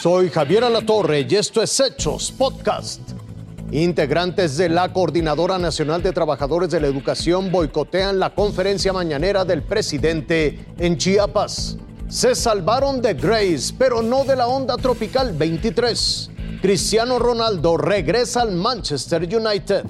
Soy Javier Alatorre y esto es Hechos Podcast. Integrantes de la Coordinadora Nacional de Trabajadores de la Educación boicotean la conferencia mañanera del presidente en Chiapas. Se salvaron de Grace, pero no de la onda tropical 23. Cristiano Ronaldo regresa al Manchester United.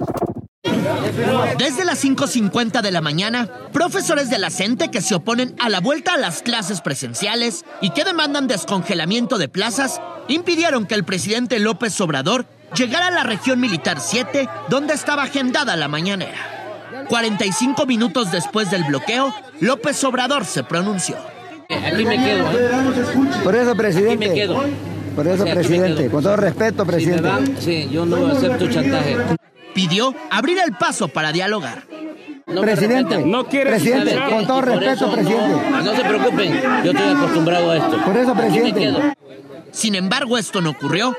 Desde las 5.50 de la mañana, profesores de la CENTE que se oponen a la vuelta a las clases presenciales y que demandan descongelamiento de plazas, impidieron que el presidente López Obrador llegara a la región militar 7, donde estaba agendada la mañanera. 45 minutos después del bloqueo, López Obrador se pronunció. Aquí me quedo. Por eso, presidente. Aquí me quedo. Por eso, presidente. Con todo respeto, Si me presidente. dan, sí, yo no acepto chantaje. Pidió abrir el paso para dialogar. No Presidente. No quiere Presidente, con todo respeto, eso presidente. No, no se preocupen, yo estoy acostumbrado a esto. Por eso, presidente. Sin embargo, esto no ocurrió.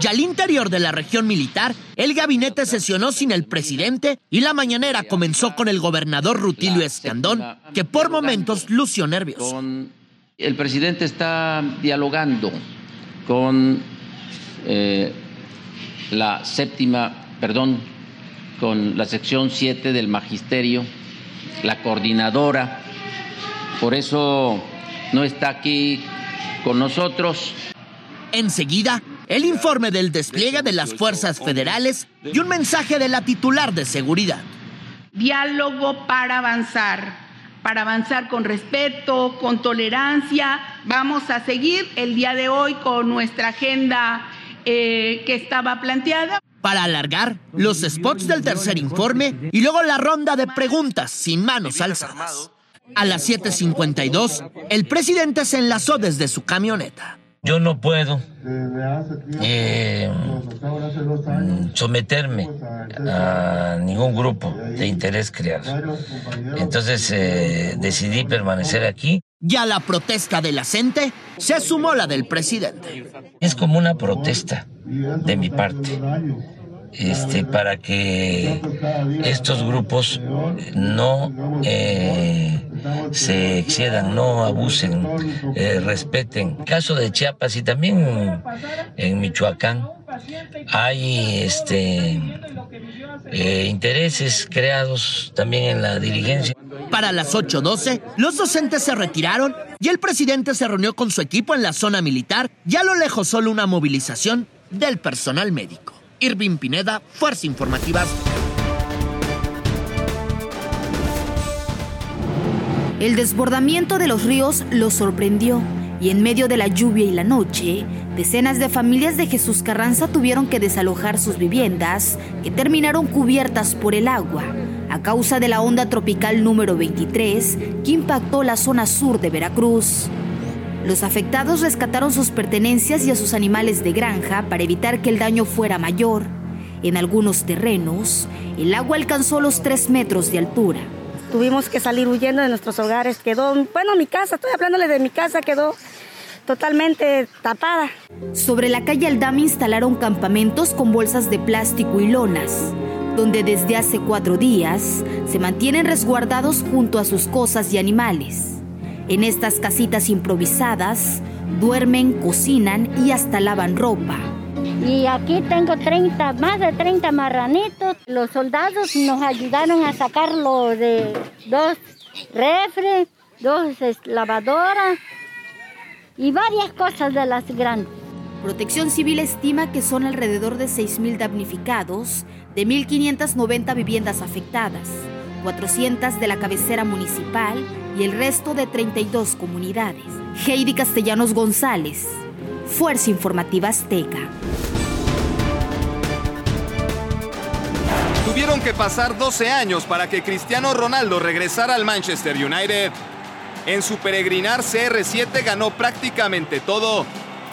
Y al interior de la región militar, el gabinete sesionó sin el presidente y la mañanera comenzó con el gobernador Rutilio Escandón, que por momentos lució nervioso. Con- el presidente está dialogando con eh, la séptima, perdón, con la sección 7 del magisterio, la coordinadora. Por eso no está aquí con nosotros. Enseguida, el informe del despliegue de las fuerzas federales y un mensaje de la titular de seguridad. diálogo para avanzar, para avanzar con respeto, con tolerancia. Vamos a seguir el día de hoy con nuestra agenda eh, que estaba planteada. Para alargar los spots del tercer informe y luego la ronda de preguntas sin manos alzadas. A las 7.52, el presidente se enlazó desde su camioneta. Yo no puedo eh, someterme a ningún grupo de interés creado. Entonces eh, decidí permanecer aquí. Y a la protesta de la gente se sumó la del presidente. Es como una protesta de mi parte. Este, para que estos grupos no eh, se excedan, no abusen, eh, respeten. Caso de Chiapas y también en Michoacán hay este eh, intereses creados también en la dirigencia. Para las 8.12, los docentes se retiraron y el presidente se reunió con su equipo en la zona militar y a lo lejos solo una movilización del personal médico. Irving Pineda, Fuerza Informativa. El desbordamiento de los ríos los sorprendió y en medio de la lluvia y la noche, decenas de familias de Jesús Carranza tuvieron que desalojar sus viviendas que terminaron cubiertas por el agua a causa de la onda tropical número 23 que impactó la zona sur de Veracruz. Los afectados rescataron sus pertenencias y a sus animales de granja para evitar que el daño fuera mayor. En algunos terrenos, el agua alcanzó los 3 metros de altura. Tuvimos que salir huyendo de nuestros hogares. Quedó, bueno, mi casa, estoy hablándole de mi casa, quedó totalmente tapada. Sobre la calle Aldama instalaron campamentos con bolsas de plástico y lonas, donde desde hace cuatro días se mantienen resguardados junto a sus cosas y animales. En estas casitas improvisadas duermen, cocinan y hasta lavan ropa. Y aquí tengo 30, más de 30 marranitos. Los soldados nos ayudaron a sacarlo de dos refres, dos lavadoras y varias cosas de las grandes. Protección Civil estima que son alrededor de 6.000 damnificados, de 1.590 viviendas afectadas, 400 de la cabecera municipal y el resto de 32 comunidades. Heidi Castellanos González, Fuerza Informativa Azteca. Tuvieron que pasar 12 años para que Cristiano Ronaldo regresara al Manchester United. En su peregrinar CR7 ganó prácticamente todo.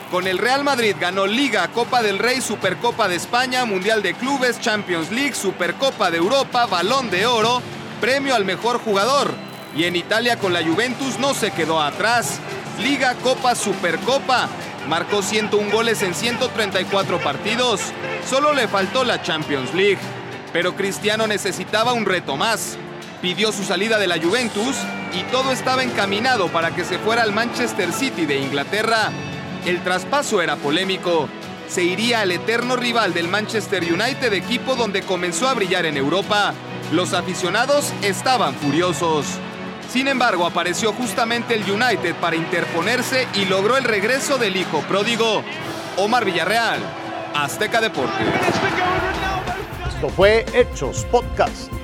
Con el Real Madrid ganó Liga, Copa del Rey, Supercopa de España, Mundial de Clubes, Champions League, Supercopa de Europa, Balón de Oro, premio al mejor jugador. Y en Italia con la Juventus no se quedó atrás. Liga, Copa, Supercopa. Marcó 101 goles en 134 partidos. Solo le faltó la Champions League. Pero Cristiano necesitaba un reto más. Pidió su salida de la Juventus y todo estaba encaminado para que se fuera al Manchester City de Inglaterra. El traspaso era polémico. Se iría al eterno rival del Manchester United, equipo donde comenzó a brillar en Europa. Los aficionados estaban furiosos. Sin embargo, apareció justamente el United para interponerse y logró el regreso del hijo pródigo, Omar Villarreal, Azteca Deportes. Esto fue Hechos Podcast.